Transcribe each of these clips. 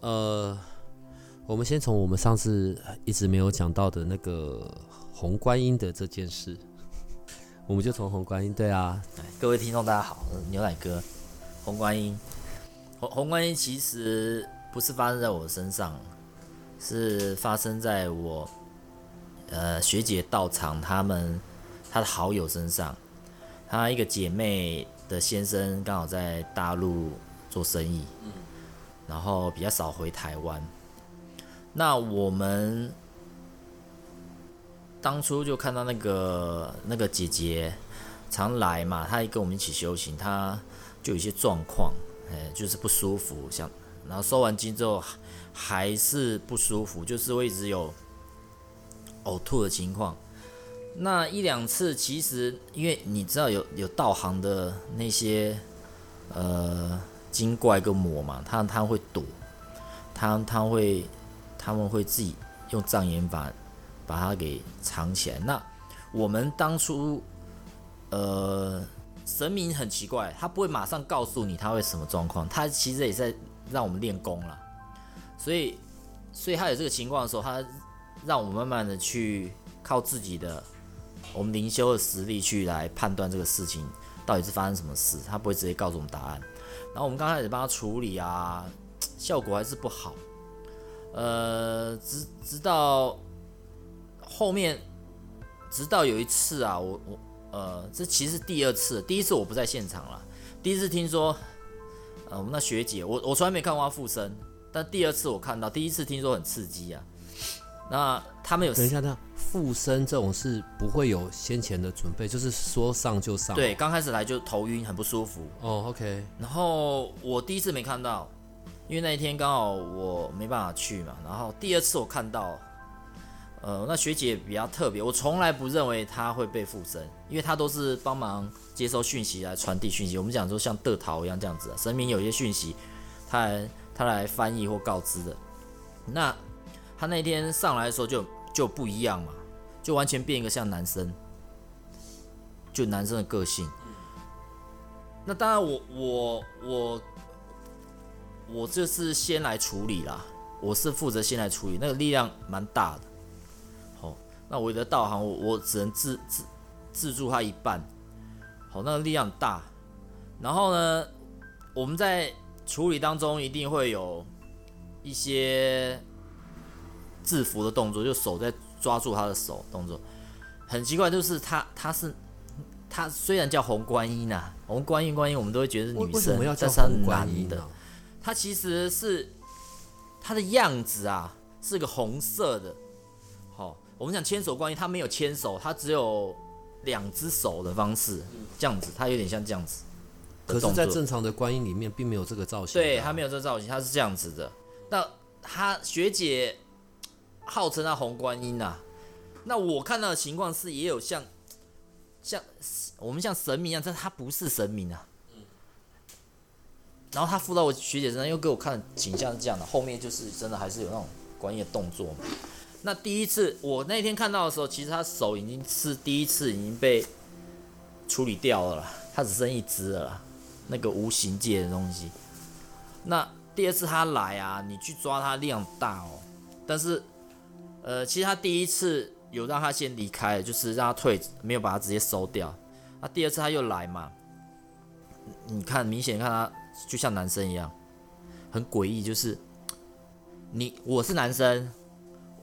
呃，我们先从我们上次一直没有讲到的那个红观音的这件事，我们就从红观音对啊，各位听众大家好，牛奶哥，红观音，红红观音其实不是发生在我身上，是发生在我呃学姐到场，他们他的好友身上，他一个姐妹的先生刚好在大陆做生意。然后比较少回台湾，那我们当初就看到那个那个姐姐常来嘛，她也跟我们一起修行，她就有一些状况，哎，就是不舒服，像然后收完经之后还是不舒服，就是会一直有呕吐的情况。那一两次其实因为你知道有有道行的那些呃。精怪跟魔嘛，他他会躲，他他会他们会自己用障眼法把它给藏起来。那我们当初呃神明很奇怪，他不会马上告诉你他会什么状况，他其实也在让我们练功了。所以所以他有这个情况的时候，他让我们慢慢的去靠自己的我们灵修的实力去来判断这个事情到底是发生什么事，他不会直接告诉我们答案。然后我们刚开始帮他处理啊，效果还是不好。呃，直直到后面，直到有一次啊，我我呃，这其实第二次，第一次我不在现场了。第一次听说，呃，我们那学姐，我我从来没看过她附身，但第二次我看到，第一次听说很刺激啊。那他们有等一下，这样附身这种事不会有先前的准备，就是说上就上。对，刚开始来就头晕，很不舒服。哦，OK。然后我第一次没看到，因为那一天刚好我没办法去嘛。然后第二次我看到，呃，那学姐比较特别，我从来不认为她会被附身，因为她都是帮忙接收讯息来传递讯息。我们讲说像得桃一样这样子，神明有一些讯息，她来他来翻译或告知的。那他那天上来的时候就就不一样嘛，就完全变一个像男生，就男生的个性。那当然，我我我我这是先来处理啦，我是负责先来处理，那个力量蛮大的。好，那我的道行，我我只能自自自助他一半。好，那个力量大。然后呢，我们在处理当中一定会有一些。制服的动作，就手在抓住他的手动作，很奇怪，就是他他是他虽然叫红观音呐，红观音观音，我们都会觉得是女生，但是男的，他其实是他的样子啊，是个红色的。好，我们讲牵手观音，他没有牵手，他只有两只手的方式，这样子，他有点像这样子。可是，在正常的观音里面，并没有这个造型。对他没有这个造型，他是这样子的。那他学姐。号称那红观音呐，那我看到的情况是也有像像我们像神明一样，但他不是神明啊。然后他附到我学姐身上，又给我看景象是这样的，后面就是真的还是有那种观音的动作嘛。那第一次我那天看到的时候，其实他手已经是第一次已经被处理掉了，他只剩一只了，那个无形界的东西。那第二次他来啊，你去抓他量大哦，但是。呃，其实他第一次有让他先离开，就是让他退，没有把他直接收掉。那第二次他又来嘛，你看明显看他就像男生一样，很诡异。就是你我是男生，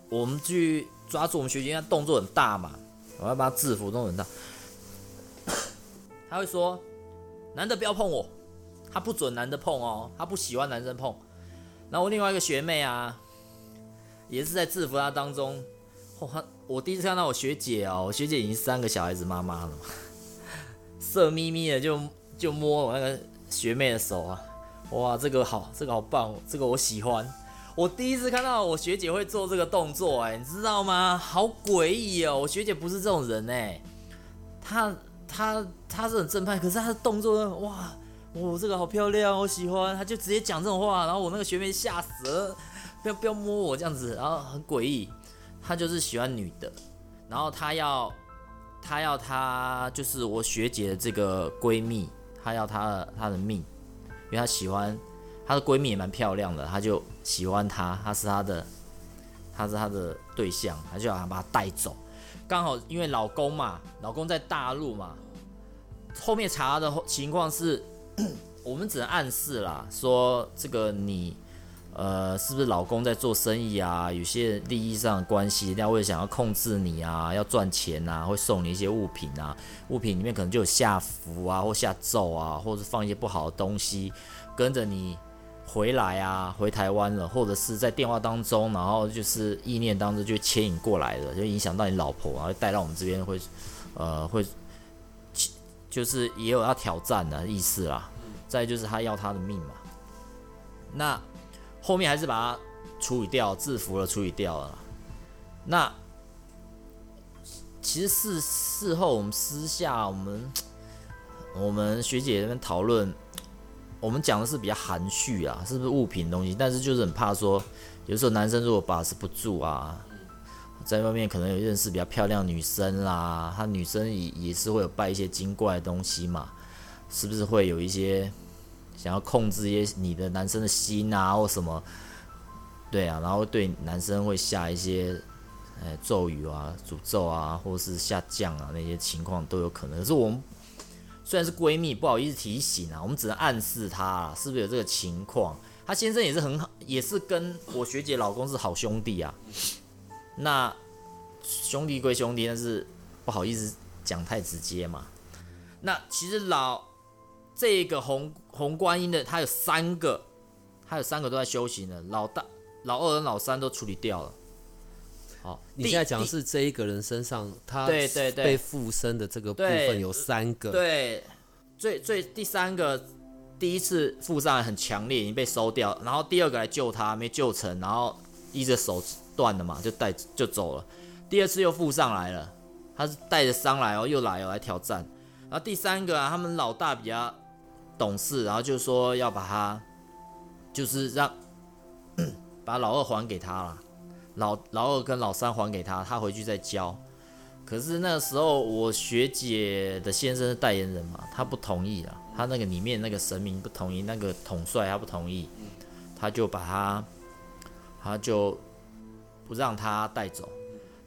我们去抓住我们学姐，他动作很大嘛，我要把他制服，动作很大。他会说：“男的不要碰我，他不准男的碰哦，他不喜欢男生碰。”然后我另外一个学妹啊。也是在制服他当中，哇！我第一次看到我学姐哦，我学姐已经三个小孩子妈妈了，色眯眯的就就摸我那个学妹的手啊，哇，这个好，这个好棒，这个我喜欢。我第一次看到我学姐会做这个动作，哎，你知道吗？好诡异哦！我学姐不是这种人哎，她她她是很正派，可是她的动作，哇，哇，这个好漂亮，我喜欢。她就直接讲这种话，然后我那个学妹吓死了，不要不要摸我这样子，然后很诡异。她就是喜欢女的，然后她要她要她就是我学姐的这个闺蜜，她要她她的命，因为她喜欢。她的闺蜜也蛮漂亮的，她就喜欢她，她是她的，她是她的对象，她就想把她带走。刚好因为老公嘛，老公在大陆嘛，后面查的情况是，我们只能暗示啦，说这个你，呃，是不是老公在做生意啊？有些利益上的关系，人家会想要控制你啊，要赚钱啊，会送你一些物品啊，物品里面可能就有下符啊，或下咒啊，或者放一些不好的东西，跟着你。回来啊，回台湾了，或者是在电话当中，然后就是意念当中就牵引过来了，就影响到你老婆，然后带到我们这边会，呃，会，就是也有要挑战的意思啦。再就是他要他的命嘛，那后面还是把它处理掉，制服了，处理掉了。那其实事事后我们私下我们 我们学姐那边讨论。我们讲的是比较含蓄啊，是不是物品东西？但是就是很怕说，有时候男生如果把持不住啊，在外面可能有认识比较漂亮女生啦，他女生也也是会有拜一些精怪的东西嘛，是不是会有一些想要控制一些你的男生的心啊，或什么？对啊，然后对男生会下一些呃咒语啊、诅咒啊，或是下降啊那些情况都有可能。是我们。虽然是闺蜜，不好意思提醒啊，我们只能暗示她是不是有这个情况。她先生也是很好，也是跟我学姐老公是好兄弟啊。那兄弟归兄弟，但是不好意思讲太直接嘛。那其实老这个红红观音的，他有三个，他有三个都在修行的，老大、老二跟老三都处理掉了。好，你现在讲的是这一个人身上，他对对对。被附身的这个部分有三个，对，最最第三个第一次附上来很强烈，已经被收掉，然后第二个来救他没救成，然后一只手断了嘛，就带就走了，第二次又附上来了，他是带着伤来哦，又来哦来挑战，然后第三个啊，他们老大比较懂事，然后就说要把他就是让 把老二还给他了。老老二跟老三还给他，他回去再教。可是那个时候我学姐的先生是代言人嘛，他不同意了。他那个里面那个神明不同意，那个统帅他不同意，他就把他，他就不让他带走。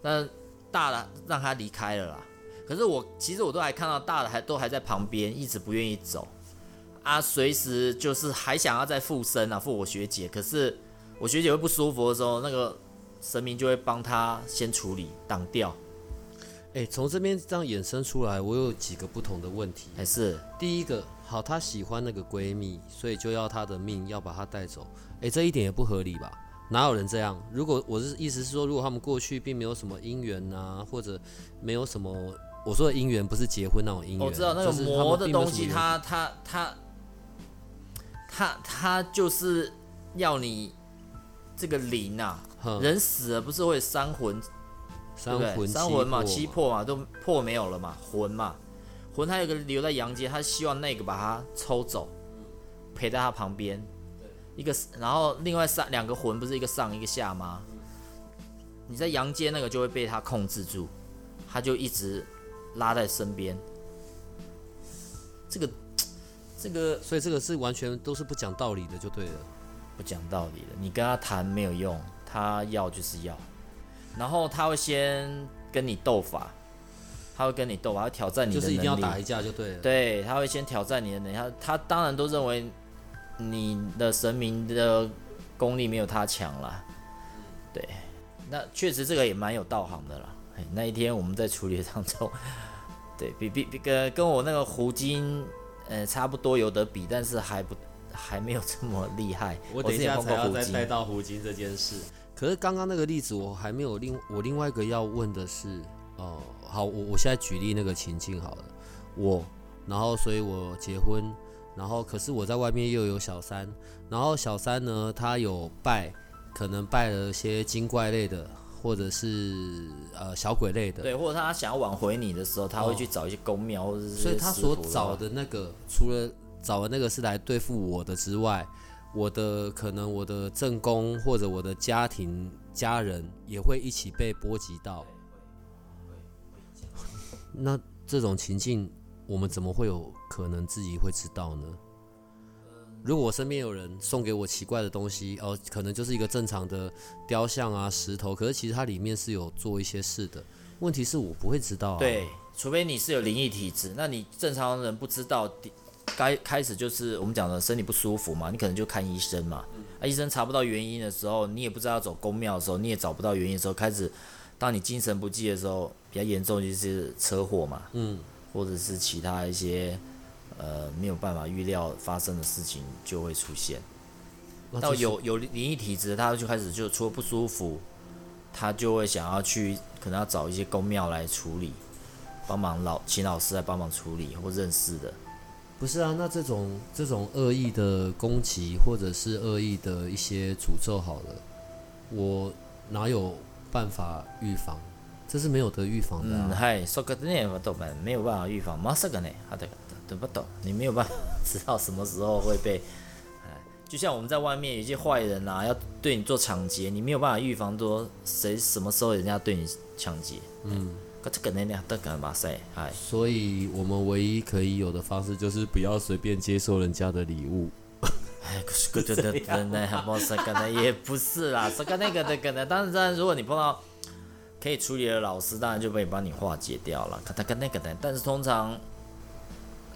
那大的让他离开了啦。可是我其实我都还看到大的还都还在旁边，一直不愿意走啊，随时就是还想要再附身啊，附我学姐。可是我学姐会不舒服的时候，那个。神明就会帮他先处理挡掉。哎，从这边这样衍生出来，我有几个不同的问题。还是第一个，好，她喜欢那个闺蜜，所以就要她的命，要把她带走。哎，这一点也不合理吧？哪有人这样？如果我是意思是说，如果他们过去并没有什么姻缘呐，或者没有什么，我说的姻缘不是结婚那种姻缘，我知道那个魔的东西，他他他他他就是要你这个灵啊。人死了不是会三魂，三魂三魂嘛，七魄嘛，都魄没有了嘛，魂嘛，魂他有个留在阳间，他希望那个把他抽走，陪在他旁边，一个然后另外三两个魂不是一个上一个下吗？你在阳间那个就会被他控制住，他就一直拉在身边，这个这个，所以这个是完全都是不讲道理的，就对了，不讲道理的，你跟他谈没有用。他要就是要，然后他会先跟你斗法，他会跟你斗法，会挑战你的能力。就是一定要打一架就对了。对，他会先挑战你的能力。他他当然都认为你的神明的功力没有他强了。对，那确实这个也蛮有道行的啦。那一天我们在处理当中，对比比比跟跟我那个胡金呃差不多有得比，但是还不还没有这么厉害。我等一下才要再带到胡金这件事。可是刚刚那个例子我还没有另我另外一个要问的是，哦，好，我我现在举例那个情境好了，我，然后所以我结婚，然后可是我在外面又有小三，然后小三呢，他有拜，可能拜了些精怪类的，或者是呃小鬼类的，对，或者他想要挽回你的时候，他会去找一些公庙或者是，所以他所找的那个，除了找的那个是来对付我的之外，我的可能我的正宫或者我的家庭家人也会一起被波及到。那这种情境，我们怎么会有可能自己会知道呢？如果我身边有人送给我奇怪的东西，哦，可能就是一个正常的雕像啊、石头，可是其实它里面是有做一些事的。问题是我不会知道啊。对，除非你是有灵异体质，那你正常人不知道。该开始就是我们讲的身体不舒服嘛，你可能就看医生嘛。啊，医生查不到原因的时候，你也不知道走公庙的时候，你也找不到原因的时候，开始当你精神不济的时候，比较严重就是车祸嘛。嗯。或者是其他一些呃没有办法预料发生的事情就会出现。到有有灵异体质，他就开始就除了不舒服，他就会想要去可能要找一些公庙来处理，帮忙老请老师来帮忙处理或认识的。不是啊，那这种这种恶意的攻击或者是恶意的一些诅咒，好了，我哪有办法预防？这是没有得预防的。嗯，嗨，说个那不懂呗，没有办法预防，马上个呢，好的，懂不懂？你没有办法知道什么时候会被，哎，就像我们在外面有一些坏人啊，要对你做抢劫，你没有办法预防说谁什么时候人家对你抢劫，嗯。这个能量都干嘛塞？哎，所以我们唯一可以有的方式就是不要随便接受人家的礼物。哎，可是对对对，那还不是可能也不是啦，这个那个的可能，当然，如果你碰到可以处理的老师，当然就可以帮你化解掉了。可他跟那个的，但是通常，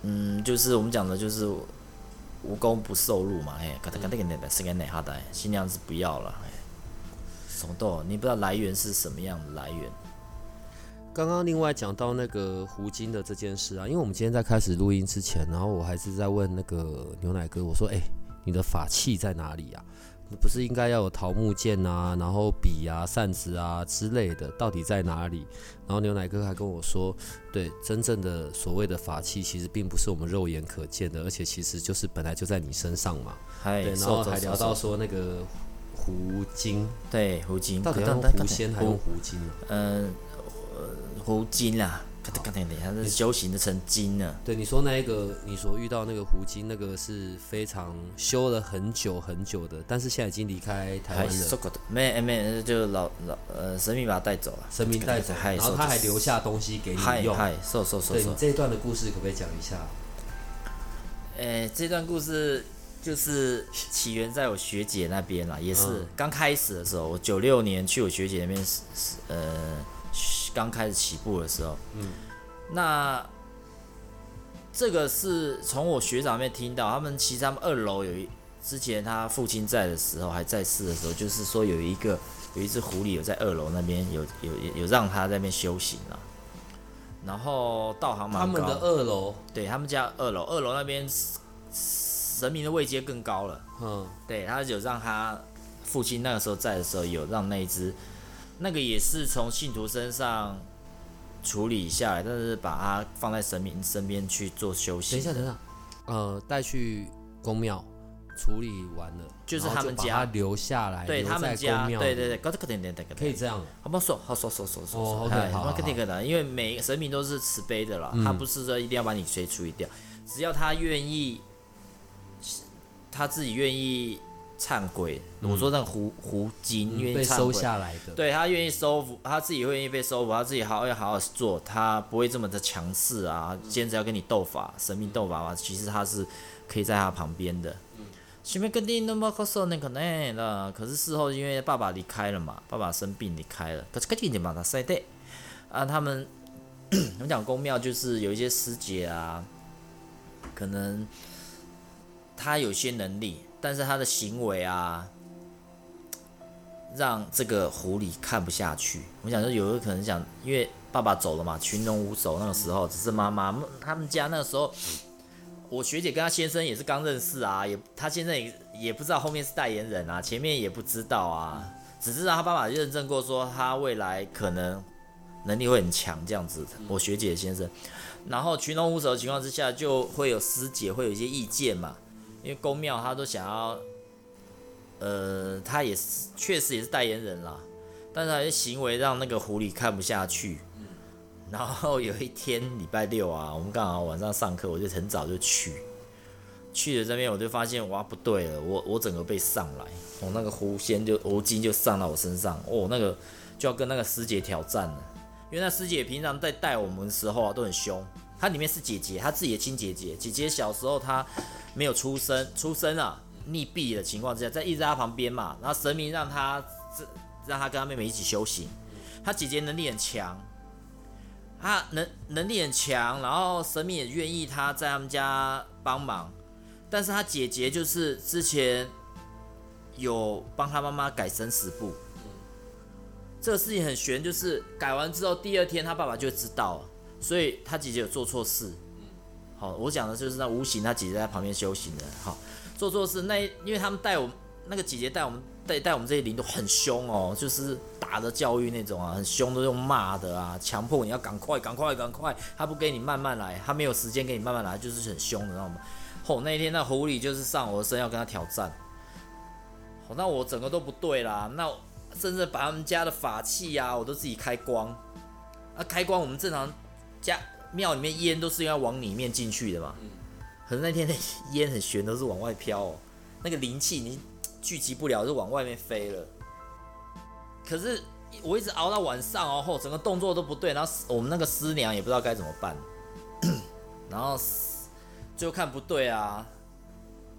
嗯，就是我们讲的就是无功不受禄嘛。哎，可他跟那个的，是跟哪哈的，新娘子不要了。哎，什么都，你不知道来源是什么样的来源。刚刚另外讲到那个胡金的这件事啊，因为我们今天在开始录音之前，然后我还是在问那个牛奶哥，我说：“哎，你的法器在哪里呀？你不是应该要有桃木剑啊，然后笔啊、扇子啊之类的，到底在哪里？”然后牛奶哥还跟我说：“对，真正的所谓的法器，其实并不是我们肉眼可见的，而且其实就是本来就在你身上嘛。”对，然后还聊到说那个胡金，对，胡金，到底要用狐仙还是用胡金？嗯。胡金啦，咔嗒咔嗒的，它是修行的成精了。对，你说那一个，你所遇到那个狐精，那个是非常修了很久很久的，但是现在已经离开台湾了。没没，就老老呃，神明把他带走了，神明带走，然后他还留下东西给你用。嗨，收收收。对你这一段的故事可不可以讲一下？诶，这段故事就是起源在我学姐那边啦，也是刚开始的时候，我九六年去我学姐那边是呃。刚开始起步的时候，嗯，那这个是从我学长那边听到，他们其实他们二楼有一之前他父亲在的时候还在世的时候，就是说有一个有一只狐狸有在二楼那边有有有让他在那边修行啊，然后道行蛮高。他们的二楼，对他们家二楼，二楼那边神明的位阶更高了，嗯，对他有让他父亲那个时候在的时候有让那一只。那个也是从信徒身上处理下来，但是把它放在神明身边去做修行。等一下，等一下，呃，带去公庙处理完了，就是他们家留下来，对他们家，对对对，可以这样，好不说，好说说说说，说，OK，好，肯定可能，因为每神明都是慈悲的啦，他不是说一定要把你谁处理掉，只要他愿意，他自己愿意。忏悔，我说那个胡胡金愿意被收下来的，对他愿意收服，他自己愿意被收服，他自己好要好好做，他不会这么的强势啊，坚持要跟你斗法，神秘斗法嘛，其实他是可以在他旁边的。前面跟你那么可说那个呢，可是事后因为爸爸离开了嘛，爸爸生病离开了，可是赶紧点把他塞掉啊。他们 我们讲公庙就是有一些师姐啊，可能他有些能力。但是他的行为啊，让这个狐狸看不下去。我想说，有的可能想，因为爸爸走了嘛，群龙无首，那个时候只是妈妈。他们家那个时候，我学姐跟她先生也是刚认识啊，也她现在也也不知道后面是代言人啊，前面也不知道啊，只知道他爸爸认证过，说他未来可能能力会很强这样子。我学姐先生，然后群龙无首的情况之下，就会有师姐会有一些意见嘛，因为公庙他都想要，呃，他也是确实也是代言人啦，但是他的行为让那个狐狸看不下去。然后有一天礼拜六啊，我们刚好晚上上课，我就很早就去，去了这边我就发现哇不对了，我我整个被上来，我那个狐仙就狐精就上到我身上，哦那个就要跟那个师姐挑战了，因为那师姐平常在带我们的时候啊都很凶，他里面是姐姐，她自己的亲姐姐，姐姐小时候她没有出生，出生啊溺毙的情况之下，在一直在她旁边嘛，然后神明让她让她跟她妹妹一起修行，她姐姐能力很强。他能能力很强，然后神明也愿意他在他们家帮忙，但是他姐姐就是之前有帮他妈妈改生死簿，这个事情很悬，就是改完之后第二天他爸爸就知道了，所以他姐姐有做错事。好，我讲的就是那无形他姐姐在旁边修行的，好做错事，那因为他们带我们那个姐姐带我们。带带我们这些灵都很凶哦，就是打的教育那种啊，很凶，都用骂的啊，强迫你要赶快、赶快、赶快，他不给你慢慢来，他没有时间给你慢慢来，就是很凶的，知道吗？吼，那一天那狐狸就是上我的身要跟他挑战，吼，那我整个都不对啦，那甚至把他们家的法器啊，我都自己开光，啊，开光我们正常家庙里面烟都是要往里面进去的嘛，可是那天那烟很悬，都是往外飘哦，那个灵气你。聚集不了就往外面飞了，可是我一直熬到晚上哦，后整个动作都不对，然后我们那个师娘也不知道该怎么办，然后就看不对啊，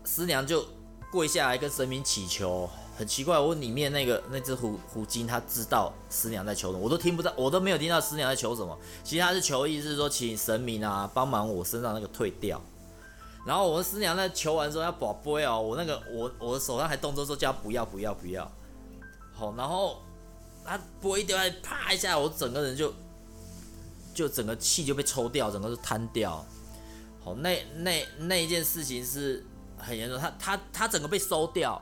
师娘就跪下来跟神明祈求，很奇怪，我里面那个那只虎虎鲸，他知道师娘在求什么，我都听不到，我都没有听到师娘在求什么，其实他是求意是说请神明啊帮忙我身上那个退掉。然后我师娘在求完之后要宝贝哦，我那个我我的手上还动作说叫不要不要不要，好，然后他拨一掉，啪一下，我整个人就就整个气就被抽掉，整个就瘫掉。好，那那那一件事情是很严重，他他他整个被收掉，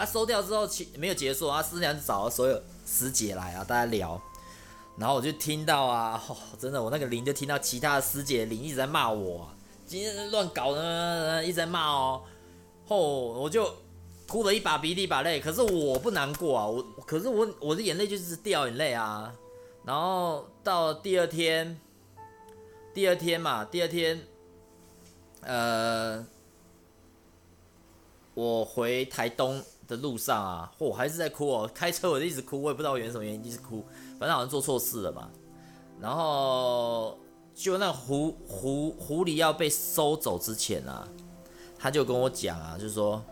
啊收掉之后其没有结束啊，师娘就找了所有师姐来啊，大家聊，然后我就听到啊，真的我那个灵就听到其他的师姐灵一直在骂我。今天乱搞呢，一直在骂哦，后我就哭了一把鼻涕一把泪，可是我不难过啊，我可是我我的眼泪就是掉眼泪啊，然后到第二天，第二天嘛，第二天，呃，我回台东的路上啊，我还是在哭哦，开车我就一直哭，我也不知道原什么原因一直哭，反正好像做错事了吧，然后。就那狐狐狐狸要被收走之前啊，他就跟我讲啊，就是说，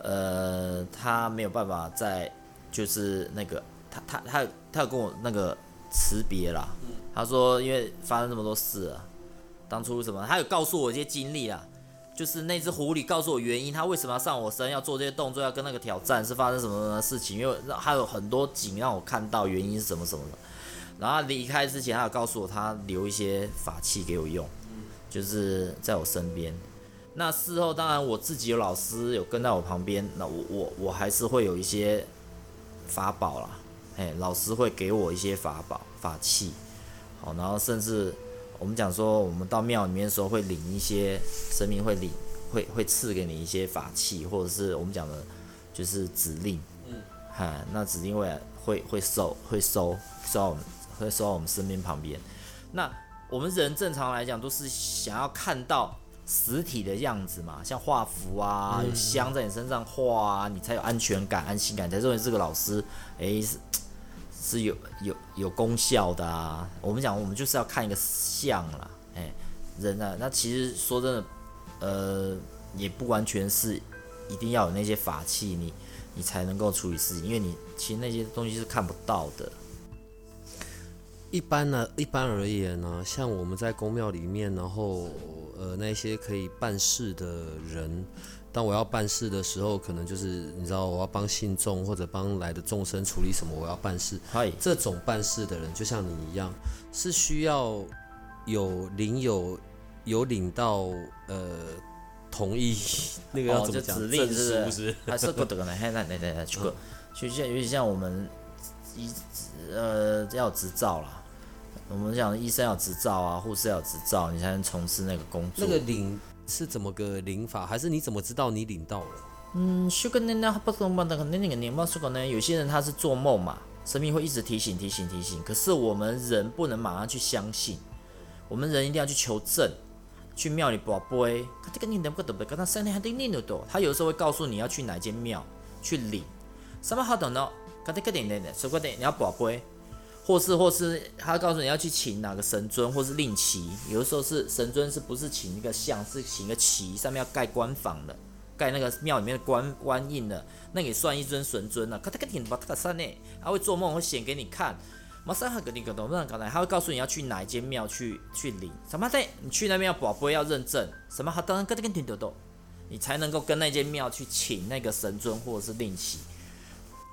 呃，他没有办法在，就是那个他他他他有跟我那个辞别啦。他说因为发生这么多事啊，当初什么，他有告诉我一些经历啊，就是那只狐狸告诉我原因，他为什么要上我身，要做这些动作，要跟那个挑战，是发生什么什么事情？因为还有很多景让我看到原因是什么什么的。然后离开之前，他有告诉我，他留一些法器给我用，就是在我身边。那事后当然我自己有老师有跟在我旁边，那我我我还是会有一些法宝啦，哎，老师会给我一些法宝法器，好，然后甚至我们讲说，我们到庙里面的时候会领一些神明会领会会赐给你一些法器，或者是我们讲的，就是指令，嗯，哈，那指令会会会收会收收我们。会收到我们身边旁边，那我们人正常来讲都是想要看到实体的样子嘛，像画符啊，有香在你身上画啊，你才有安全感、安心感，才认为这个老师，哎是是有有有功效的啊。我们讲，我们就是要看一个相啦，哎，人啊，那其实说真的，呃，也不完全是一定要有那些法器，你你才能够处理事情，因为你其实那些东西是看不到的。一般呢，一般而言呢，像我们在宫庙里面，然后呃那些可以办事的人，当我要办事的时候，可能就是你知道我要帮信众或者帮来的众生处理什么，我要办事。嗨，这种办事的人就像你一样，是需要有领有有领到呃同意 那个要怎么讲？指令是不是？还是不得呢？还那那那这个，就像有点像我们。医呃要执照啦。我们讲医生要执照啊，护士要执照，你才能从事那个工作。那个领是怎么个领法？还是你怎么知道你领到了？嗯，修个那那不懂吧？那个那那个年报说过呢，有些人他是做梦嘛，神明会一直提醒提醒提醒。可是我们人不能马上去相信，我们人一定要去求证，去庙里卜杯。他这个你能不能不跟他三天还得念得多？他有时候会告诉你要去哪间庙去领。什么好等呢？他这个点点点，说过点你要卜杯。或是或是他告诉你要去请哪个神尊，或是令旗，有的时候是神尊是不是请一个像，是请一个旗，上面要盖官房的，盖那个庙里面的官官印的，那也算一尊神尊了。他他个点把他个三呢，他会做梦会显给你看，马上他给你个懂不懂？刚才他会告诉你要去哪一间庙去去领什么的，你去那边要宝贝要认证什么，他当然跟这个点豆豆，你才能够跟那间庙去请那个神尊或者是令旗。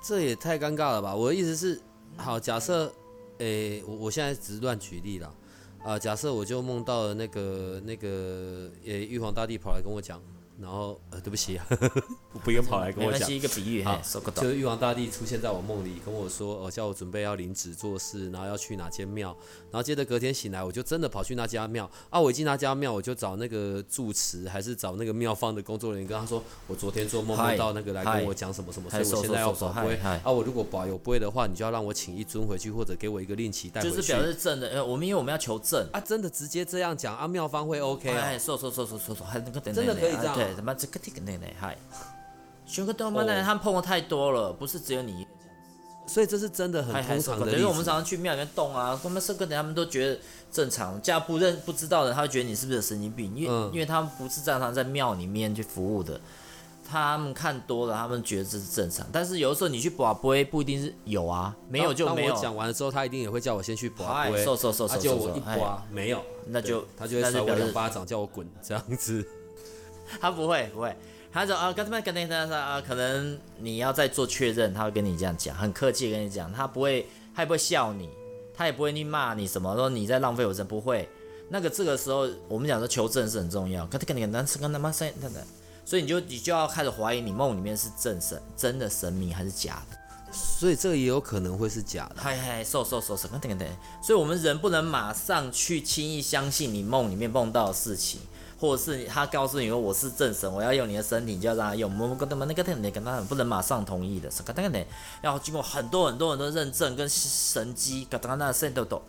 这也太尴尬了吧？我的意思是，好假设。诶，我我现在只是乱举例了，啊，假设我就梦到了那个那个，诶，玉皇大帝跑来跟我讲。然后呃，对不起，不用跑来跟我讲。一个比喻哈，就是玉皇大帝出现在我梦里，跟我说，呃，叫我准备要领旨做事，然后要去哪间庙。然后接着隔天醒来，我就真的跑去那家庙。啊，我一进那家庙，我就找那个住持，还是找那个庙方的工作人员，跟他说，我昨天做梦梦到那个来跟我讲什么什么，所以我现在要保龟。啊，我如果保有龟的话，你就要让我请一尊回去，或者给我一个令旗带回去。就是表示正的，呃，我们因为我们要求证啊，真的直接这样讲啊，庙方会 OK 啊？哎，说说说说说说，还能够真的可以这样。什么这个这个那那嗨，选个动漫那他们碰的太多了，不是只有你，所以这是真的很通常的。因为我们常常去庙里面动啊，他们是个他们都觉得正常，加不认不知道的，他会觉得你是不是有神经病？因为因为他们不是正常在庙里面去服务的，他们看多了，他们觉得这是正常。但是有的时候你去卜龟不一定是有啊，没有就没有。讲完了之后，他一定也会叫我先去卜龟，收收收收收，我一刮没有，那就他就会甩我两巴掌，叫我滚这样子。他不会，不会，他说啊，跟他们跟那他说啊，可能你要再做确认，他会跟你这样讲，很客气跟你讲，他不会，他也不会笑你，他也不会去骂你什么，说你在浪费我时不会。那个这个时候，我们讲说求证是很重要，跟他跟你男生跟他妈生等等，所以你就你就要开始怀疑你梦里面是正神真的神明还是假的，所以这个也有可能会是假的。嗨嗨，瘦瘦瘦瘦，等等等，所以我们人不能马上去轻易相信你梦里面梦到的事情。或者是他告诉你说我是正神，我要用你的身体，就要让他用。我们跟他们那个那跟他不能马上同意的，是个那个要经过很多很多很多认证跟神机，跟他那神都都，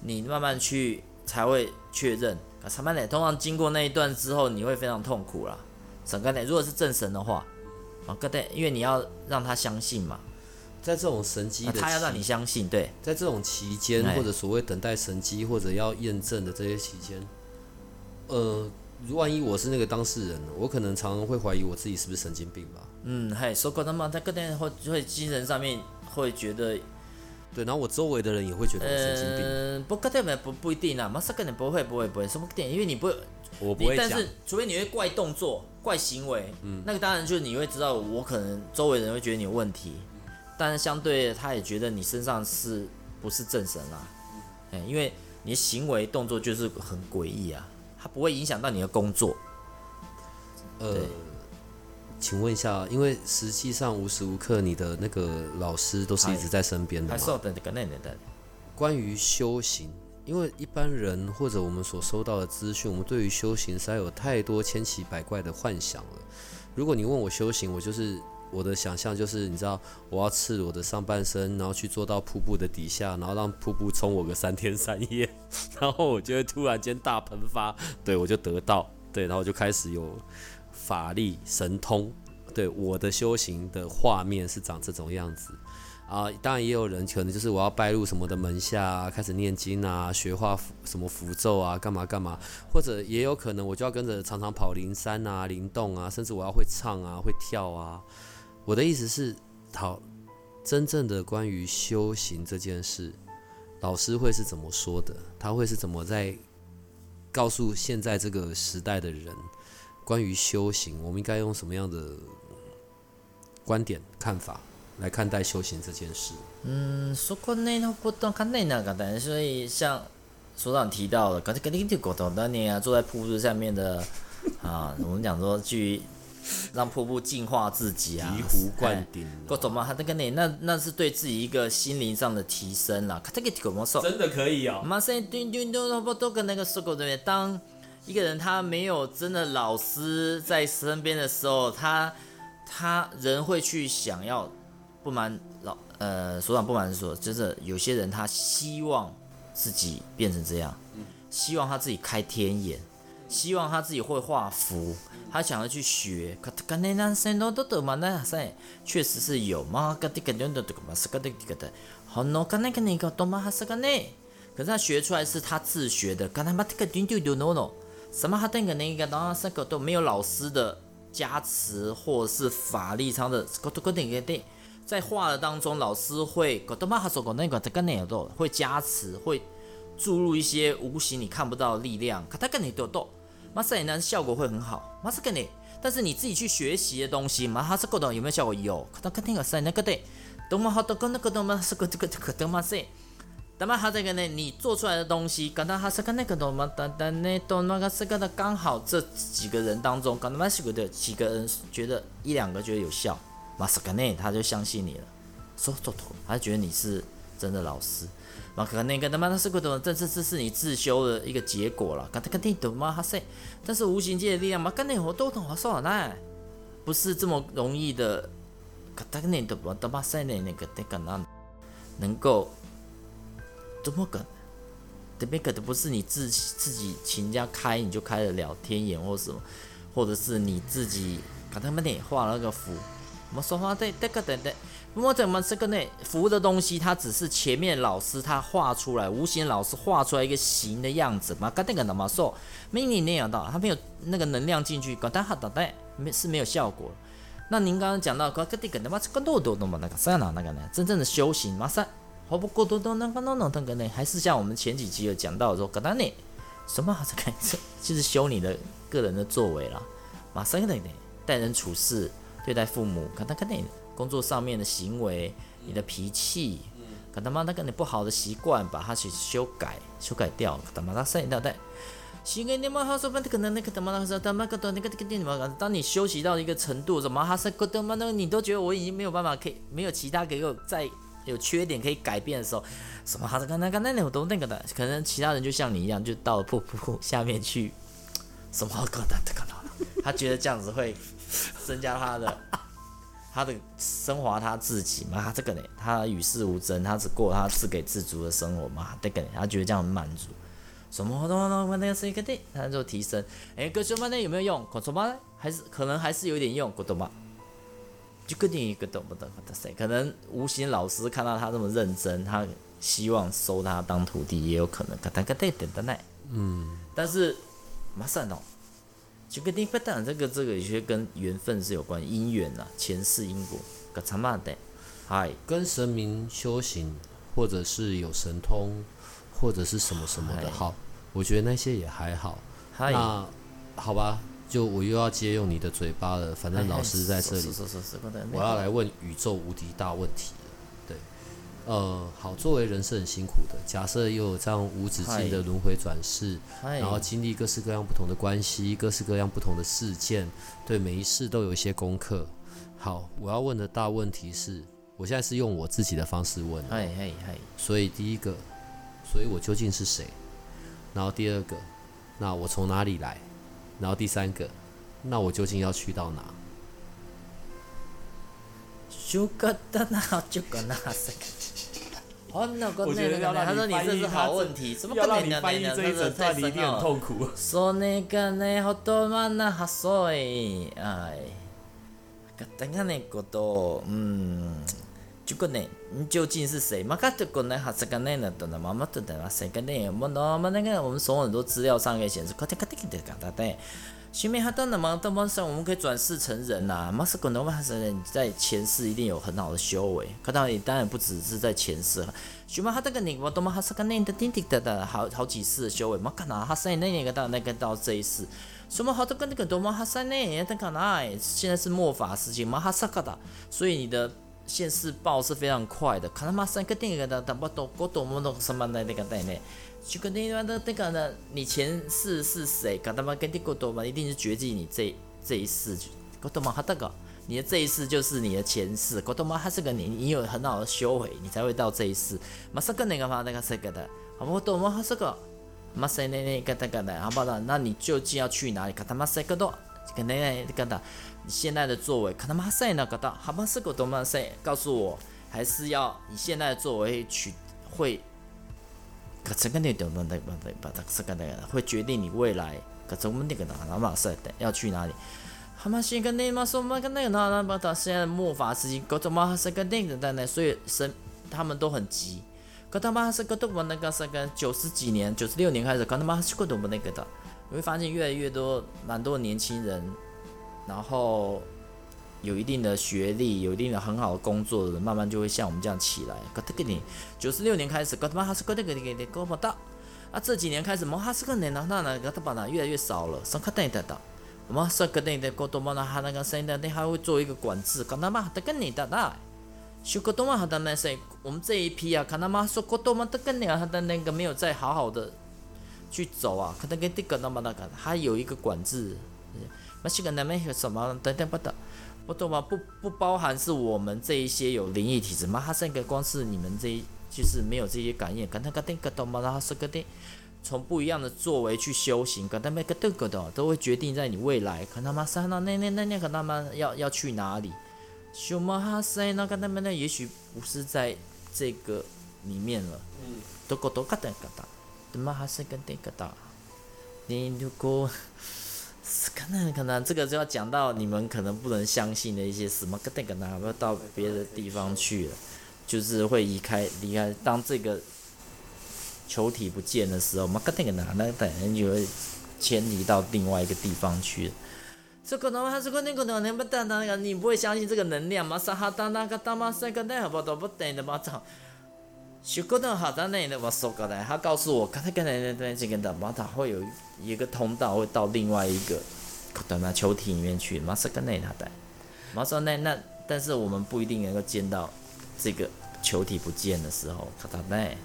你慢慢去才会确认。啊，慢慢的，通常经过那一段之后，你会非常痛苦啦。整个呢，如果是正神的话，啊，个对，因为你要让他相信嘛，在这种神机，他要让你相信，对，在这种期间或者所谓等待神机或者要验证的这些期间，呃。万一我是那个当事人，我可能常常会怀疑我自己是不是神经病吧。嗯，嘿，说过他妈，他可能会会精神上面会觉得，对，然后我周围的人也会觉得我神经病。嗯，不，可能不不一定啦，马上可能不会，不会，不会，什么点？因为你不会，我不会但是除非你会怪动作、怪行为，嗯，那个当然就是你会知道，我可能周围人会觉得你有问题，但是相对他也觉得你身上是不是正神啦？哎，因为你的行为动作就是很诡异啊。它不会影响到你的工作。呃，请问一下，因为实际上无时无刻你的那个老师都是一直在身边的嘛？关于修行，因为一般人或者我们所收到的资讯，我们对于修行实在有太多千奇百怪的幻想了。如果你问我修行，我就是。我的想象就是，你知道，我要赤裸的上半身，然后去坐到瀑布的底下，然后让瀑布冲我个三天三夜，然后我就会突然间大喷发，对我就得到，对，然后就开始有法力神通，对，我的修行的画面是长这种样子啊。当然也有人可能就是我要拜入什么的门下，开始念经啊，学画符什么符咒啊，干嘛干嘛，或者也有可能我就要跟着常常跑灵山啊、灵动啊，甚至我要会唱啊、会跳啊。我的意思是，好，真正的关于修行这件事，老师会是怎么说的？他会是怎么在告诉现在这个时代的人，关于修行，我们应该用什么样的观点看法来看待修行这件事？嗯，说过内容不懂看内那个的，所以像所长提到的，刚才肯定就沟通当年啊，坐在瀑布下面的啊，我们讲说去。让瀑布净化自己啊，醍醐灌顶啊各种嘛，他那个呢，那那是对自己一个心灵上的提升啦。他这个怎么说？真的可以哦。马上丢丢丢都都跟那个说过对？当一个人他没有真的老师在身边的时候，他他人会去想要不瞒老呃所长不瞒说，就是有些人他希望自己变成这样，希望他自己开天眼，希望他自己会画符，他想要去学。可可能那些都都都嘛那些确实是有嘛，个这个的的嘛是个的这个的，好喏，个那个那个都嘛还是个呢。可是他学出来是他自学的，刚才把这个丢丢丢 no no，什么他那个那个，然三个都没有老师的加持或是法力上的，在画的当中，老师会个都嘛他说过那个这个那个都会加持，会注入一些无形你看不到的力量，他跟你都都，马赛呢效果会很好，马赛跟你，但是你自己去学习的东西，马哈是个的有没有效果？有，可他跟那个赛那个对，都嘛好多跟那个都嘛是个这个这个都嘛赛。那么他这个呢，你做出来的东西，刚刚他是个那个的嘛，但但那都那个是个的，刚好这几个人当中，刚刚是个的几个人觉得一两个觉得有效，马斯克内他就相信你了，说做头，他就觉得你是真的老师，马可那个他妈他是个懂，这这这是你自修的一个结果了，刚他肯定懂吗？他说，但是无形界的力量嘛，跟那我都懂，我说呢，不是这么容易的，他跟那都不他妈塞那那个那个那能够。怎么可能？这边可能不是你自自己请家开你就开得了天眼或什么，或者是你自己把他们那画了个符。我们说话对这个等等等，我怎么这个呢？符的东西它只是前面老师他画出来，无形老师画出来一个形的样子嘛。刚那个那么说，没你那样的，他没有那个能量进去，刚他打带没是没有效果。那您刚刚讲到，刚刚那个他妈这个多多多嘛，那个啥呢？那个呢？真正的修行马上。好不过多多那个那那那个呢，还是像我们前几集有讲到说，格达内什么这个就是修你的个人的作为啦，马上的呢，待人处事，对待父母，可能可能工作上面的行为，你的脾气，可他妈那个你不好的习惯，把它去修改修改掉，他妈他剩一大袋。行，你们他说那可能那个他妈那个他妈个那个那个你们，当你休息到一个程度，什么哈是个他妈那个你都觉得我已经没有办法可以没有其他给我再。有缺点可以改变的时候，什么哈子刚才刚才那我都那个的，可能其他人就像你一样，就到瀑布下面去，什么搞的这个，他觉得这样子会增加他的他的升华他自己嘛，他这个呢，他与世无争，他只过他自给自足的生活嘛，这个他觉得这样很满足，什么东东那个是一个的，他就提升，哎，哥什么呢有没有用？可什么还是可能还是有点用，懂吗？就跟你一个懂不懂？可能无形老师看到他这么认真，他希望收他当徒弟，也有可能。可他可得等的耐。嗯。但是马上哦，就跟你不当这个这个有些跟缘分是有关，姻缘呐，前世因果。可长嘛的，嗨，跟神明修行，或者是有神通，或者是什么什么的，好，我觉得那些也还好。那好吧。就我又要借用你的嘴巴了，反正老师在这里，我要来问宇宙无敌大问题呃，好，作为人是很辛苦的，假设又有这样无止境的轮回转世，然后经历各式各样不同的关系，各式各样不同的事件，对每一世都有一些功课。好，我要问的大问题是，我现在是用我自己的方式问，嗨嗨嗨，所以第一个，所以我究竟是谁？然后第二个，那我从哪里来？然后第三个，那我究竟要去到哪？就个的那就个那是个。哦，那个那个，他说你这是好问题，什么可能呢？翻译这一整段你一定很痛苦。说那个呢，好多嘛那哈说诶，哎，等下那个都嗯。就个呢，你究竟是谁？嘛，卡这个呢，哈这个呢？呢，等等，妈妈等等啊，谁个呢？我那么那个，我们从很多资料上可以显示，咔哒咔哒咔哒咔哒哒。前面还等等嘛，等嘛上我们可以转世成人呐。嘛是个呢，嘛是人在前世一定有很好的修为，可当然当然不只是在前世。前面还这个呢，我懂嘛？还是个呢的叮叮的的，好好几次的修为，嘛看哪哈是那那个到那个到这一世，什么好多个那个多嘛哈是呢？等看哪，现在是末法时期嘛哈萨克达，所以你的。现世报是非常快的，看他妈三个电影的，他不懂，我懂不懂什么的那个代呢？就跟那个那个呢，你前世是谁？看他妈跟你过多嘛，一定是决定你这这一世哥多玛哈达个，你的这一世就是你的前世，哥多玛哈是个你，你有很好的修为，你才会到这一世。马萨个那个嘛那个是个的，好不？多玛哈是个，马塞那那个那个的，好不好？那你究竟要去哪里？卡他妈塞个多，跟那那个的，你现在的作为，卡他妈塞那个的，好吧？是个多玛塞，告诉我，还是要你现在的作为去会。可这个那等等等等等，这个那个会决定你未来。可这我们那个哪哪马赛的要去哪里？他妈是个那嘛说嘛个那个哪哪把他现在末法时期，各种嘛是个那个的呢，所以神他们都很急。可他妈是个多么那个是个九十几年、九十六年开始，可他妈是个多么那个的，你会发现越来越多蛮多年轻人，然后。有一定的学历，有一定的很好的工作的人，慢慢就会像我们这样起来。可这个你九十六年开始，哥他妈还是哥那个那个那个不到啊！这几年开始，摩哈是个年呢，那那个他把那越来越少了。上课等一等到，我们上课等一等，哥多么那还那个谁的，那还会做一个管制。哥他妈他跟你的那，修哥多么他的那谁，我们这一批啊，看他妈说哥多么他跟你啊，他的那个没有再好好的去走啊，可能跟这个那么那个，还有一个管制。那些个那边有什么等等不等。不懂吗？不不包含是我们这一些有灵异体质吗？他是个光是你们这一就是没有这些感应，跟他个定个懂吗？然后是个定，从不一样的作为去修行，跟他每个都个的都会决定在你未来，看他妈三那那那那那个他妈要要去哪里？修嘛哈塞那个他们那也许不是在这个里面了。嗯。都个都个等个哒，他妈哈塞个定个哒，你如果。可能可能这个就要讲到你们可能不能相信的一些什么个，那个呢，要到别的地方去了，就是会离开离开。当这个球体不见的时候，嘛，那个呢，那等人就会迁移到另外一个地方去了。这可能还是个那个呢，你不等那个，你不会相信这个能量吗？啥哈当那个当嘛，三个那好不都不等的嘛，操！修哥的好在那的我说过来，他告诉我，刚才刚才那那这个的马塔会有。一个通道会到另外一个对嘛球体里面去，马斯跟那他带，马上那那，但是我们不一定能够见到这个球体不见的时候，卡达奈。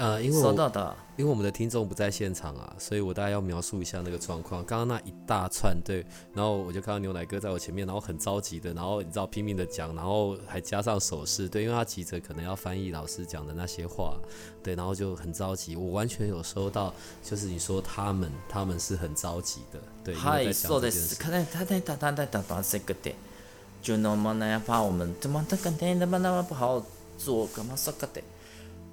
呃，因为收到的，因为我们的听众不在现场啊，所以我大概要描述一下那个状况。刚刚那一大串对，然后我就看到牛奶哥在我前面，然后很着急的，然后你知道拼命的讲，然后还加上手势，对，因为他急着可能要翻译老师讲的那些话，对，然后就很着急。我完全有收到，就是你说他们，他们是很着急的，对，因为在讲这件事。他在他在他他在打打这个点，就那么那样怕我们怎么他肯定那么那么不好做，干嘛说个点？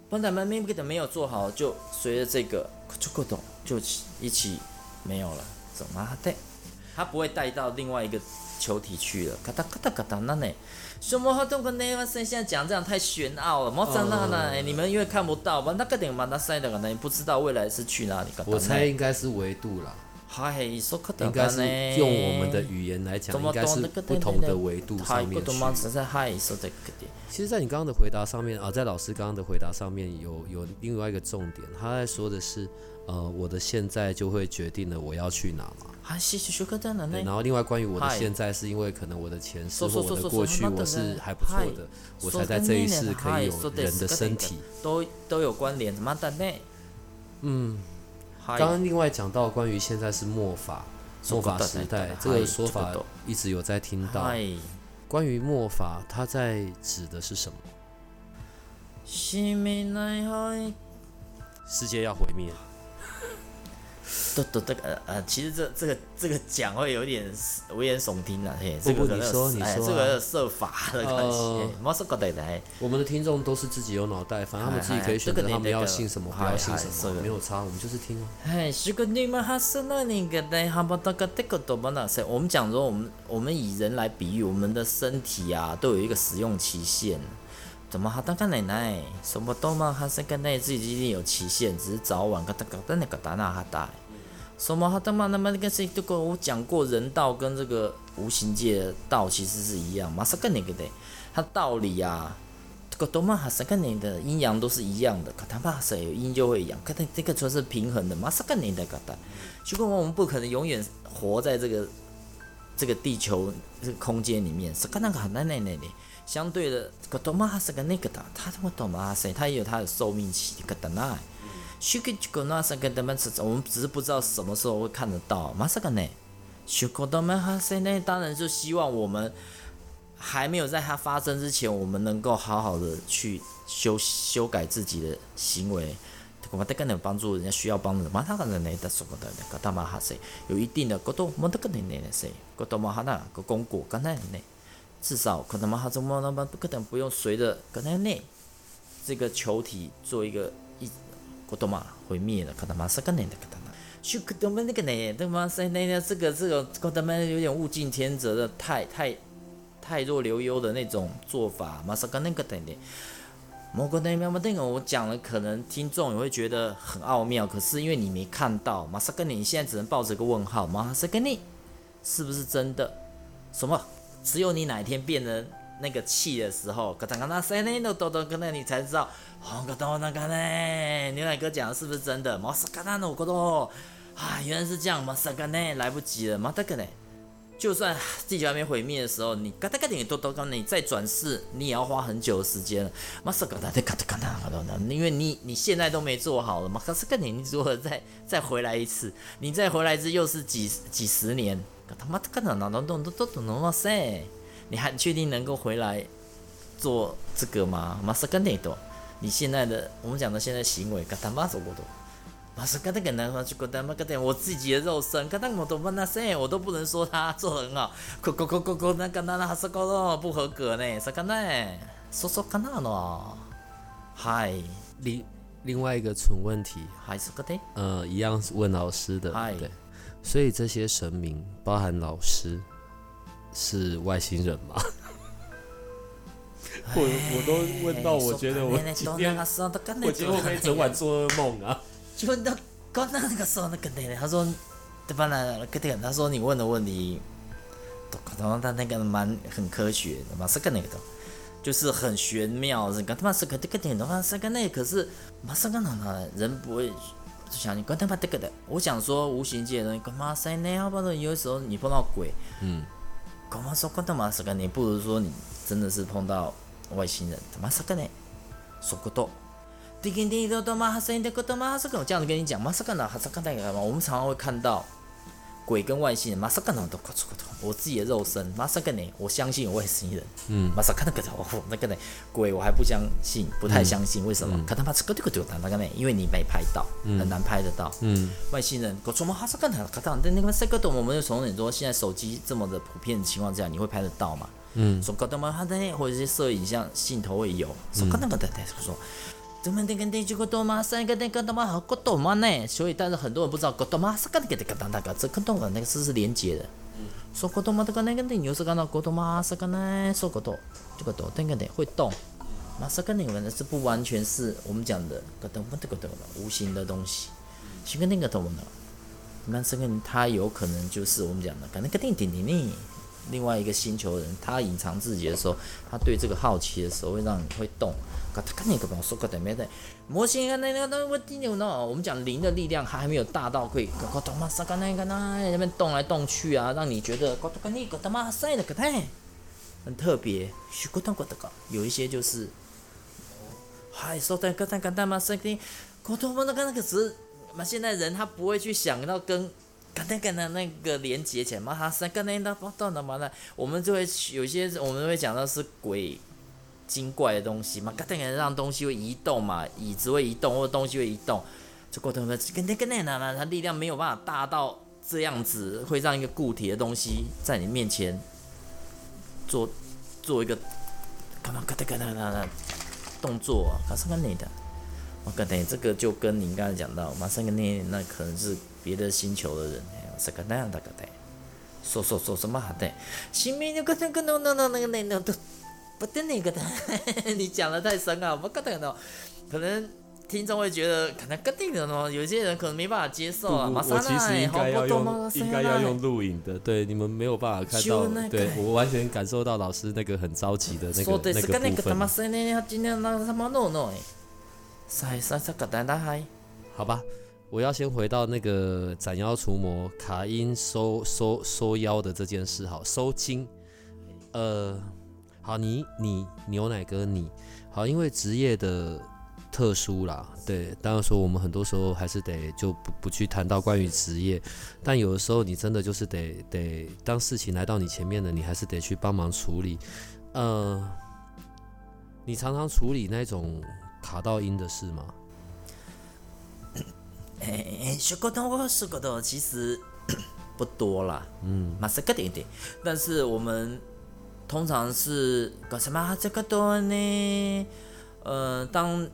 帮他们明明的没有做好，就随着这个就咕咚就一起没有了，怎么的？他不会带到另外一个球体去了。咔哒咔哒咔哒，那呢？什么活动跟那个现在讲这样太玄奥了，莫讲那呢？你们因为看不到，把那个点嘛，那塞的可能不知道未来是去哪里。我猜应该是维度了。嗨，应该是用我们的语言来讲，应该是不同的维度上面去。其实，在你刚刚的回答上面啊，在老师刚刚的回答上面有有另外一个重点，他在说的是，呃，我的现在就会决定了我要去哪嘛。对，然后另外关于我的现在，是因为可能我的前世或我的过去我是还不错的，我才在这一世可以有人的身体，都都有关联？嗯。刚刚另外讲到关于现在是末法，末法时代这个说法一直有在听到。关于末法，它在指的是什么？世界要毁灭。都都这个呃，其实这这个这个讲会有点危言耸听了，嘿，这个你说你说，这个设法的关系，没什么对的。我们的听众都是自己有脑袋，反正他们自己可以选择他们要信什么，不要信什么，没有差，我们就是听哦。哎，是个你们还是那那个的，哈巴那个这个多巴那些，我们讲说我们我们以人来比喻，我们的身体啊都有一个使用期限。怎么哈达个奶奶？什么多嘛还是跟那自己一定有期限，只是早晚个当个那个达那哈带。什么哈？他妈那么那个是这个我讲过，人道跟这个无形界的道其实是一样，马上跟那个的，它道理啊，这个多嘛哈是跟你的阴阳都是一样的，可他妈是有阴就会阳，可它这个说是平衡的，马上跟你的个的。如果我们不可能永远活在这个这个地球这个空间里面，是跟那个很难那那的。相对的，这个多嘛哈是跟那个的，他他妈多嘛哈是，他也有他的寿命期，个的那。虚个这个那是跟他们是，我们只是不知道什么时候会看得到。马上个呢，修口多么哈塞呢？当然就希望我们还没有在它发生之前，我们能够好好的去修修改自己的行为。我们得跟能帮助人家需要帮助的，马他可能呢，但是我的那个大马哈塞有一定的，我都没得可能呢塞，我都马哈那个功果，刚才呢，至少可能马哈怎么那么不可能不用随着刚才呢这个球体做一个一，我都嘛毁灭了，可能马是个呢的可能。就可能那个呢，对吗？塞那那这个这个，可能有点物竞天择的，太太太弱留优的那种做法，马是个那个等等。某个那喵么那个，我讲了，可能听众也会觉得很奥妙。可是因为你没看到，马萨根尼，你现在只能抱着个问号。马萨根尼是不是真的？什么？只有你哪一天变成那个气的时候，嘎当嘎当塞内诺多多跟那你才知道。哦，嘎当那个呢？牛奶哥讲的是不是真的？马萨嘎当诺哥多啊，原来是这样。马萨根呢？来不及了。马达根呢？就算地球还没毁灭的时候，你嘎哒嘎点多多刚，你再转世，你也要花很久的时间。马斯嘎哒哒嘎哒嘎哒嘎哒，因为你你现在都没做好了嘛。可是跟你你如果再再回来一次，你再回来一次又是几几十年。他妈的，干哪哪都都都都能哇塞！你还确定能够回来做这个吗？马斯克内多，你现在的我们讲的现在行为，嘎他妈走过多。马斯克那个男方去过，但嘛个点我自己的肉身，刚刚我都问那谁，我都不能说他做的很好。可可可可可，那个那那还是高了不合格呢？啥个呢？说说看那咯。嗨，另另外一个纯问题，还是个的，呃，一样是问老师的。对，所以这些神明，包含老师，是外星人吗？我我都问到，我觉得我今天，我今天会不会整晚做噩梦啊？就那刚那那个时候那个那他说对吧？那个点他说你问的问题，都可能他那个蛮很科学的嘛，是个那个的，就是很玄妙。他妈是个这个点的话，是个那可是马？人不会想你跟他妈这个的。我想说无形界的人，干嘛塞那要不容易有时候你碰到鬼，嗯，干嘛说跟他妈是个你，不如说你真的是碰到外星人，他妈是个呢，说个多。滴滴滴多多嘛哈声的多多嘛哈声，我这样子跟你讲，马萨克纳哈萨克纳干嘛？我们常常会看到鬼跟外星人，马萨克纳都快出快出。我自己的肉身，马萨克呢？我相信有外星人。嗯，马萨克那个头，那个呢？鬼我还不相信，不太相信。为什么？可他妈这个这个丢的那个呢？因为你没拍到，很难拍得到。嗯，外星人，我从哈萨克纳看到，但那个这个东，我们就从很多现在手机这么的普遍的情况下，你会拍得到吗？嗯，说搞他妈，他的或者是摄影像镜头会有，说可能个的，说。怎么那个那句个多吗？三个那个他妈好个多吗呢？所以，但是很多人不知道个多吗是个那个那个那个这跟动的那个是是连接的。说个多吗？这个那个你有时看到个多吗？是个呢？说个多，这个多那个的会动。那是个那个呢是不完全是我们讲的个多吗？这个多的无形的东西。是个那个多呢？那这个他有可能就是我们讲的，可能个定点点呢。另外一个星球人，他隐藏自己的时候，他对这个好奇的时候，会让你会动。他看那个帮我说个没对？模型啊，那那那我听牛呢？我们讲灵的力量，它还没有大到可以搞搞他妈啥个那个那那边动来动去啊，让你觉得搞搞那个他妈晒的可太很特别。许过动过的个，有一些就是，嗨，说的个那个他妈声音，搞他妈那个那个是，那现在人他不会去想到跟。跟跟的那个连接起来嘛，哈三跟那那不断的嘛那，我们就会有些我们会讲到是鬼精怪的东西嘛，跟那个让东西会移动嘛，椅子会移动或者东西会移动，就过头了。跟那跟那那那，它力量没有办法大到这样子，会让一个固体的东西在你面前做做一个干嘛跟那跟那那那动作啊，马上跟你的，我跟那这个就跟您刚才讲到，马上跟那那可能是。别的星球的人，是个那样的个的，说说说什么好的？新面那个那个那那那那个那那都不对那个的，你讲的太深啊，不可能的，可能听众会觉得可能个定的哦，有些人可能没办法接受啊。马我其实应该要用，应该要用录影的，对，你们没有办法看到，对我完全感受到老师那个很着急的那个那个部分。好吧。我要先回到那个斩妖除魔卡因收收收妖的这件事，好收金，呃，好你你牛奶哥你好，因为职业的特殊啦。对，当然说我们很多时候还是得就不不去谈到关于职业，但有的时候你真的就是得得当事情来到你前面的，你还是得去帮忙处理。呃，你常常处理那种卡到音的事吗？哎，仕事我仕事其实 不多啦，嗯，马上个点点，但是我们通常是搞什么这个多呢？呃，当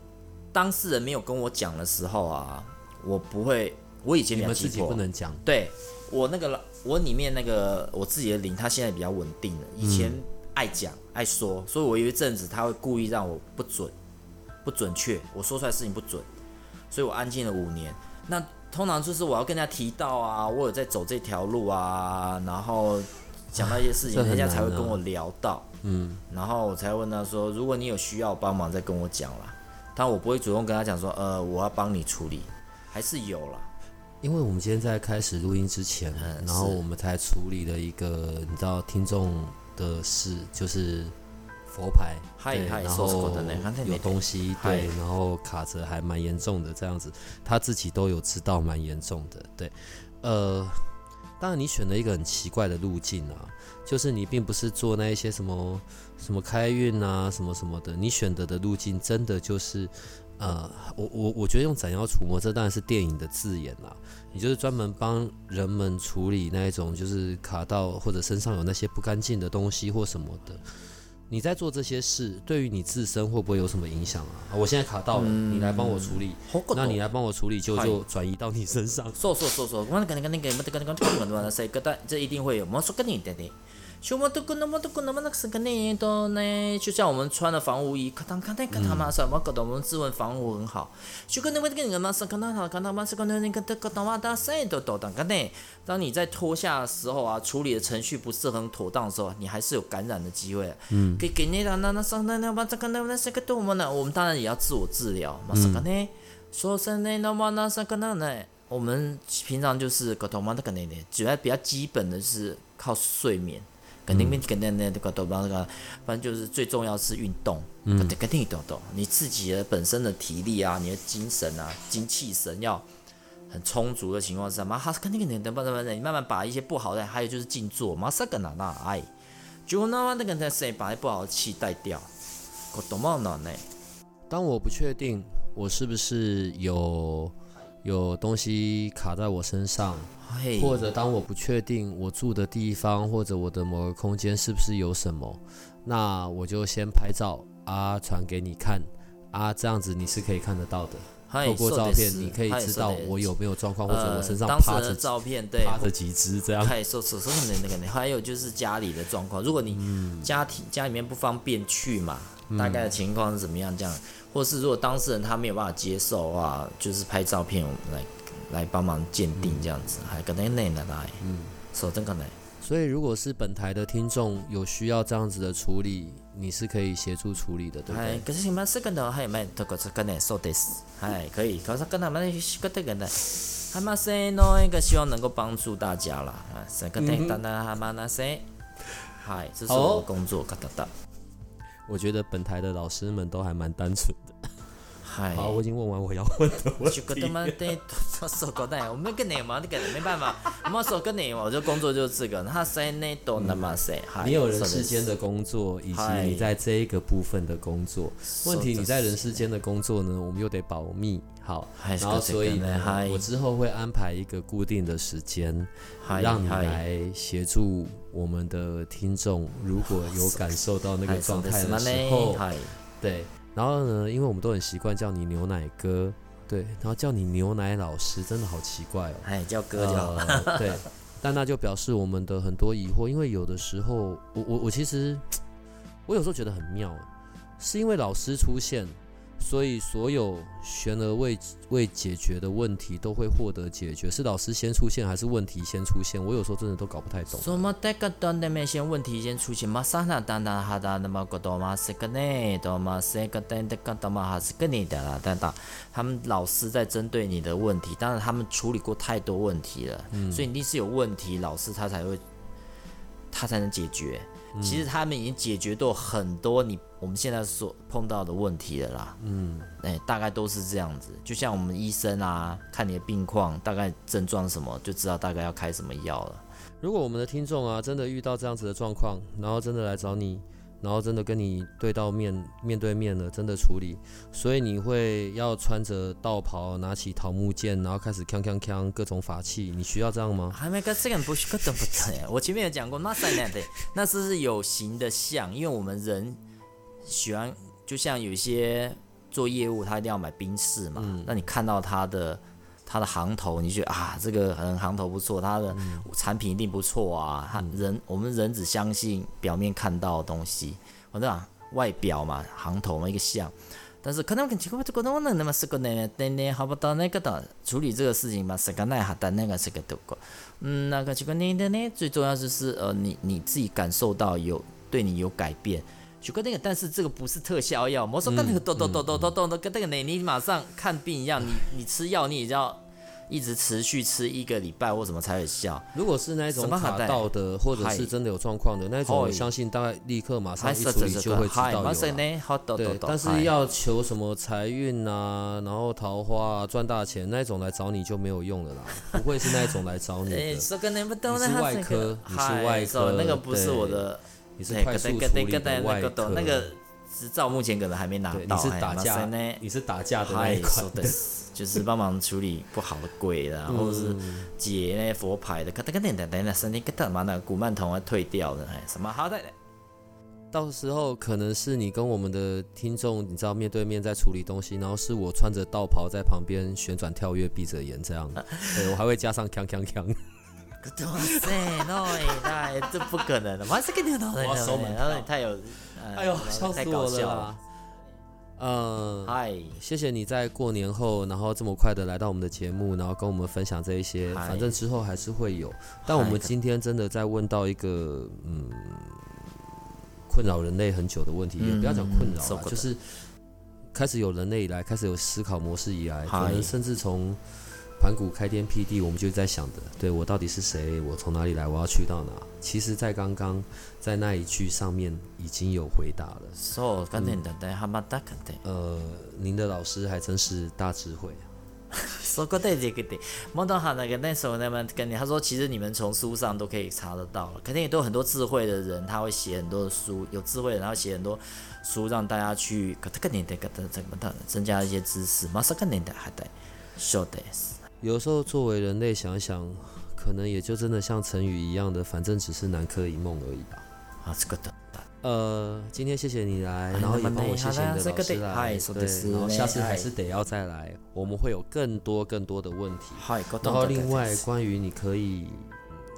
当事人没有跟我讲的时候啊，我不会，我以前你们自己不能讲，对我那个我里面那个我自己的灵，他现在比较稳定了，以前爱讲爱说，所以我有一阵子他会故意让我不准不准确，我说出来事情不准，所以我安静了五年。那通常就是我要跟人家提到啊，我有在走这条路啊，然后讲到一些事情，人家才会跟我聊到，嗯，然后我才问他说，如果你有需要帮忙，再跟我讲啦。但我不会主动跟他讲说，呃，我要帮你处理，还是有了。因为我们今天在开始录音之前，然后我们才处理了一个你知道听众的事，就是。佛牌，对，然后有东西，对，然后卡着还蛮严重的这样子，他自己都有知道蛮严重的，对，呃，当然你选了一个很奇怪的路径啊，就是你并不是做那一些什么什么开运啊什么什么的，你选择的路径真的就是，呃，我我我觉得用斩妖除魔，这当然是电影的字眼啦，你就是专门帮人们处理那一种就是卡到或者身上有那些不干净的东西或什么的。你在做这些事，对于你自身会不会有什么影响啊？我现在卡到了，你来帮我处理，那你来帮我处理，就就转移到你身上。说说说说，我跟你跟你跟你跟你讲，这个这一定会有，我说跟你的的。就么都跟那么都跟那么那个是个呢都呢，就像我们穿的防护衣，可当看那个他妈什么搞得我们自问防护很好。就跟那么那个嘛是看到他看到嘛是看到那个那个他妈的谁都都当个呢。当你在脱下的时候啊，处理的程序不是很妥当的时候，你还是有感染的机会。嗯。给给你那那那上那那把这个那那是个多么呢？我们当然也要自我治疗嘛是个呢。说声呢那么那是个那呢？我们平常就是搞头嘛那个呢呢，主要比较基本的是靠睡眠。肯定，肯定，那那个都不那个，反正就是最重要是运动，肯定，肯定运动动，你自己的本身的体力啊，你的精神啊，精气神要很充足的情况下，嘛，哈，肯定肯定等不等，你慢慢把一些不好的，还有就是静坐，马上跟那那哎，就那么那个那谁把不好的气带掉，我懂吗？那呢？当我不确定我是不是有。有东西卡在我身上，或者当我不确定我住的地方或者我的某个空间是不是有什么，那我就先拍照啊传给你看啊，这样子你是可以看得到的。透过照片你可以知道我有没有状况，或者我身上趴着照片，对，趴着几只这样。还有就是家里的状况，如果你家庭家里面不方便去嘛，大概的情况是怎么样？这样。或是如果当事人他没有办法接受啊，就是拍照片来来帮忙鉴定这样子，还跟那内的来，嗯，说真可能。所以如果是本台的听众有需要这样子的处理，你是可以协助处理的，对不对？可是你们四个的还有没？这个是跟的说的是，哎，可以。可是跟他们是跟的跟的，还嘛是喏，一个希望能够帮助大家啦，啊，是跟的当然还嘛那些，嗨，这是我的工作，嘎哒哒。我觉得本台的老师们都还蛮单纯的。好，我已经问完我要问的问题。就他妈的，手搞蛋，我们跟你嘛，你跟没办法，我们手跟你嘛，我就工作就是这个。他谁那都那么谁，你有人世间的工作，以及你在这一个部分的工作。问题你在人世间的工作呢，我们又得保密。好，然后所以呢，我之后会安排一个固定的时间，让你来协助我们的听众。如果有感受到那个状态的时候，对。然后呢，因为我们都很习惯叫你牛奶哥，对，然后叫你牛奶老师，真的好奇怪哦。哎，叫哥就好了。对，但那就表示我们的很多疑惑，因为有的时候，我我我其实，我有时候觉得很妙，是因为老师出现。所以，所有悬而未未解决的问题都会获得解决。是老师先出现，还是问题先出现？我有时候真的都搞不太懂。什么？这个端的面先问题先出现吗？啥那当当哈达那么个多吗？是个呢？多吗？是个等的个多吗？还是个你的啦？等等，他们老师在针对你的问题，当然他们处理过太多问题了，所以一定是有问题，老师他才会他才能解决。其实他们已经解决到很多你我们现在所碰到的问题了啦。嗯，哎，大概都是这样子。就像我们医生啊，看你的病况，大概症状什么，就知道大概要开什么药了。如果我们的听众啊，真的遇到这样子的状况，然后真的来找你。然后真的跟你对到面面对面了，真的处理，所以你会要穿着道袍，拿起桃木剑，然后开始锵锵锵各种法器，你需要这样吗？还没个这个不需不等不等我前面有讲过，那是那的，那是是有形的像，因为我们人喜欢，就像有一些做业务，他一定要买冰室嘛，那你看到他的。他的行头，你觉得啊，这个很行头不错，他的产品一定不错啊。他人，我们人只相信表面看到的东西，我讲外表嘛，行头嘛一个像。但是可能跟情况这个能不能那么是个呢？等等，好不到那个的处理这个事情嘛，是个奈哈的那个是个多个。嗯，那个这个呢的呢，最重要就是呃，你你自己感受到有对你有改变。就跟那个，但是这个不是特效药，我说跟那个咚咚咚咚咚咚的，跟那个呢，你马上看病一样，你你吃药你也要。一直持续吃一个礼拜或什么才有效。如果是那种卡到的，或者是真的有状况的那种，我相信大概立刻马上一处理就会知道有。对，但是要求什么财运啊，然后桃花啊，赚大钱那种来找你就没有用了啦，不会是那种来找你的。你是外科，你是外科，那个不是我的，你是快速处理的外科。那个执照目前可能还没拿到。你是打架，你是打架的那一款。就是帮忙处理不好的鬼啦，或者是解那些佛牌的，可等等等等等，身体可他妈的古曼童啊退掉的，哎，什么好的？到时候可能是你跟我们的听众，你知道面对面在处理东西，然后是我穿着道袍在旁边旋转跳跃闭着眼这样，对我还会加上锵锵锵。哇塞，no，太这不可能的，哇塞，跟你讨论，然后你太有，哎呦，笑死我了。嗯，嗨，谢谢你在过年后，然后这么快的来到我们的节目，然后跟我们分享这一些。反正之后还是会有，但我们今天真的在问到一个嗯，困扰人类很久的问题，也不要讲困扰了，就是开始有人类以来，开始有思考模式以来，可能甚至从。盘古开天辟地，我们就在想的，对我到底是谁？我从哪里来？我要去到哪？其实，在刚刚在那一句上面已经有回答了。So，肯定的，对，哈马达肯定。呃，您的老师还真是大智慧。说过对这个的，莫多哈那个那时候那么跟你他说，其实你们从书上都可以查得到了，肯定也都有很多智慧的人，他会写很多的书，有智慧的，然后写很多书让大家去，可肯定的，可怎么的增加一些知识。马上肯定的还得说的是。有时候作为人类想想，可能也就真的像成语一样的，反正只是南柯一梦而已吧。啊，这个的。呃，今天谢谢你来，然后也帮我谢谢你的老师来，对，然后下次还是得要再来，我们会有更多更多的问题。然后另外关于你可以，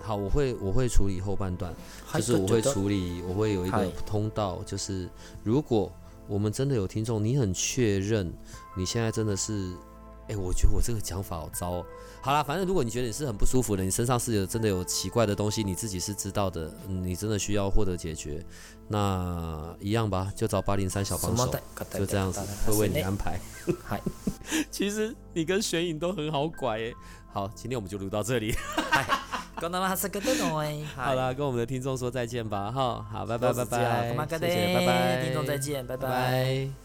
好，我会我会处理后半段，就是我会处理，我会有一个通道，就是如果我们真的有听众，你很确认你现在真的是。哎，我觉得我这个讲法好糟。好啦，反正如果你觉得你是很不舒服的，你身上是有真的有奇怪的东西，你自己是知道的，你真的需要获得解决，那一样吧，就找八零三小帮手，就这样子会为你安排。嗨，其实你跟玄影都很好拐哎。好，今天我们就录到这里。好了，跟我们的听众说再见吧。哈，好，拜拜拜拜，谢谢，拜拜，听众再见，拜拜。